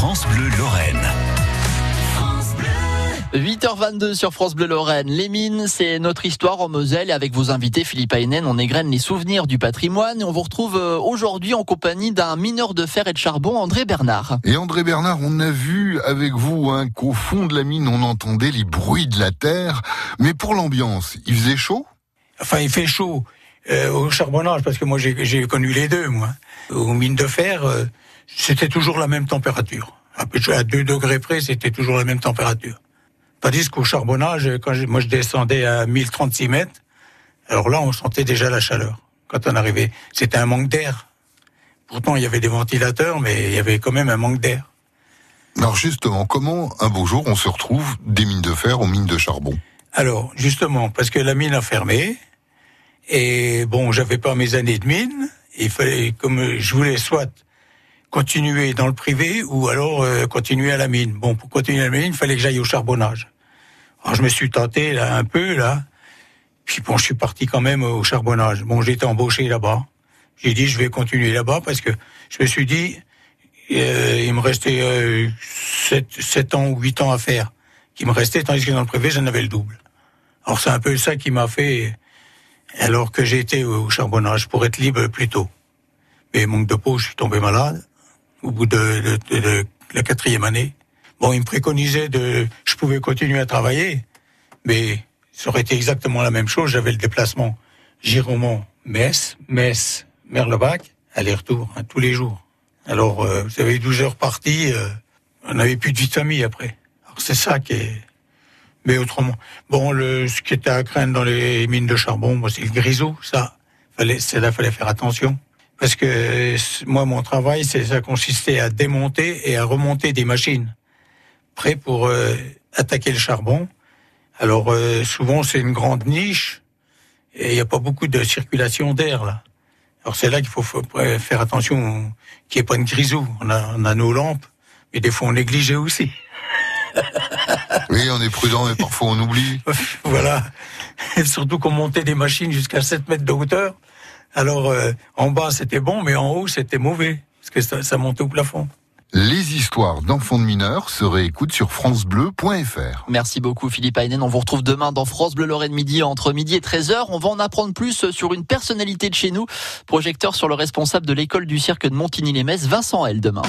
France Bleu Lorraine. 8h22 sur France Bleu Lorraine. Les mines, c'est notre histoire en Moselle et avec vos invités Philippe Aynen, on égrène les souvenirs du patrimoine et on vous retrouve euh, aujourd'hui en compagnie d'un mineur de fer et de charbon, André Bernard. Et André Bernard, on a vu avec vous hein, qu'au fond de la mine, on entendait les bruits de la terre, mais pour l'ambiance, il faisait chaud? Enfin, il fait chaud euh, au charbonnage parce que moi j'ai connu les deux, moi. Aux mines de fer, euh, c'était toujours la même température. À 2 degrés près, c'était toujours la même température. Tandis qu'au charbonnage, quand moi je descendais à 1036 mètres, alors là on sentait déjà la chaleur. Quand on arrivait, c'était un manque d'air. Pourtant il y avait des ventilateurs, mais il y avait quand même un manque d'air. Alors justement, comment un beau jour on se retrouve des mines de fer aux mines de charbon? Alors justement, parce que la mine a fermé, et bon, j'avais pas mes années de mine, il fallait, comme je voulais soit continuer dans le privé ou alors euh, continuer à la mine. Bon, pour continuer à la mine, il fallait que j'aille au charbonnage. Alors je me suis tenté là un peu là. Puis bon, je suis parti quand même au charbonnage. Bon, j'ai été embauché là-bas. J'ai dit je vais continuer là-bas parce que je me suis dit euh, il me restait euh, 7, ans ou 8 ans à faire qui me restait tandis que dans le privé j'en avais le double. Alors c'est un peu ça qui m'a fait alors que j'étais au charbonnage pour être libre plus tôt. Mais manque de peau, je suis tombé malade au bout de, la quatrième année. Bon, il me préconisait de, je pouvais continuer à travailler, mais ça aurait été exactement la même chose. J'avais le déplacement Giromont, Metz, Metz, Merlebach, aller-retour, hein, tous les jours. Alors, euh, vous avez 12 heures parties, euh, on n'avait plus de vie de famille après. Alors c'est ça qui est... Mais autrement, bon, le, ce qui était à craindre dans les mines de charbon, moi, c'est le grisou, ça. Fallait, c'est là, fallait faire attention parce que moi mon travail c'est ça consistait à démonter et à remonter des machines prêts pour euh, attaquer le charbon. Alors euh, souvent c'est une grande niche et il n'y a pas beaucoup de circulation d'air là. Alors c'est là qu'il faut, faire attention qu'il n'y ait pas de grisou. On a, on a nos lampes, mais des fois on négligeait aussi. oui, on est prudent, mais parfois on oublie. voilà. Et surtout qu'on montait des machines jusqu'à 7 mètres de hauteur. Alors euh, en bas c'était bon, mais en haut c'était mauvais parce que ça, ça montait au plafond. Les histoires d'enfants de mineurs se réécoutent sur francebleu.fr. Merci beaucoup Philippe Aynen. On vous retrouve demain dans France Bleu Lorraine Midi entre midi et 13h. On va en apprendre plus sur une personnalité de chez nous. Projecteur sur le responsable de l'école du cirque de Montigny-les-Metz, Vincent L. demain.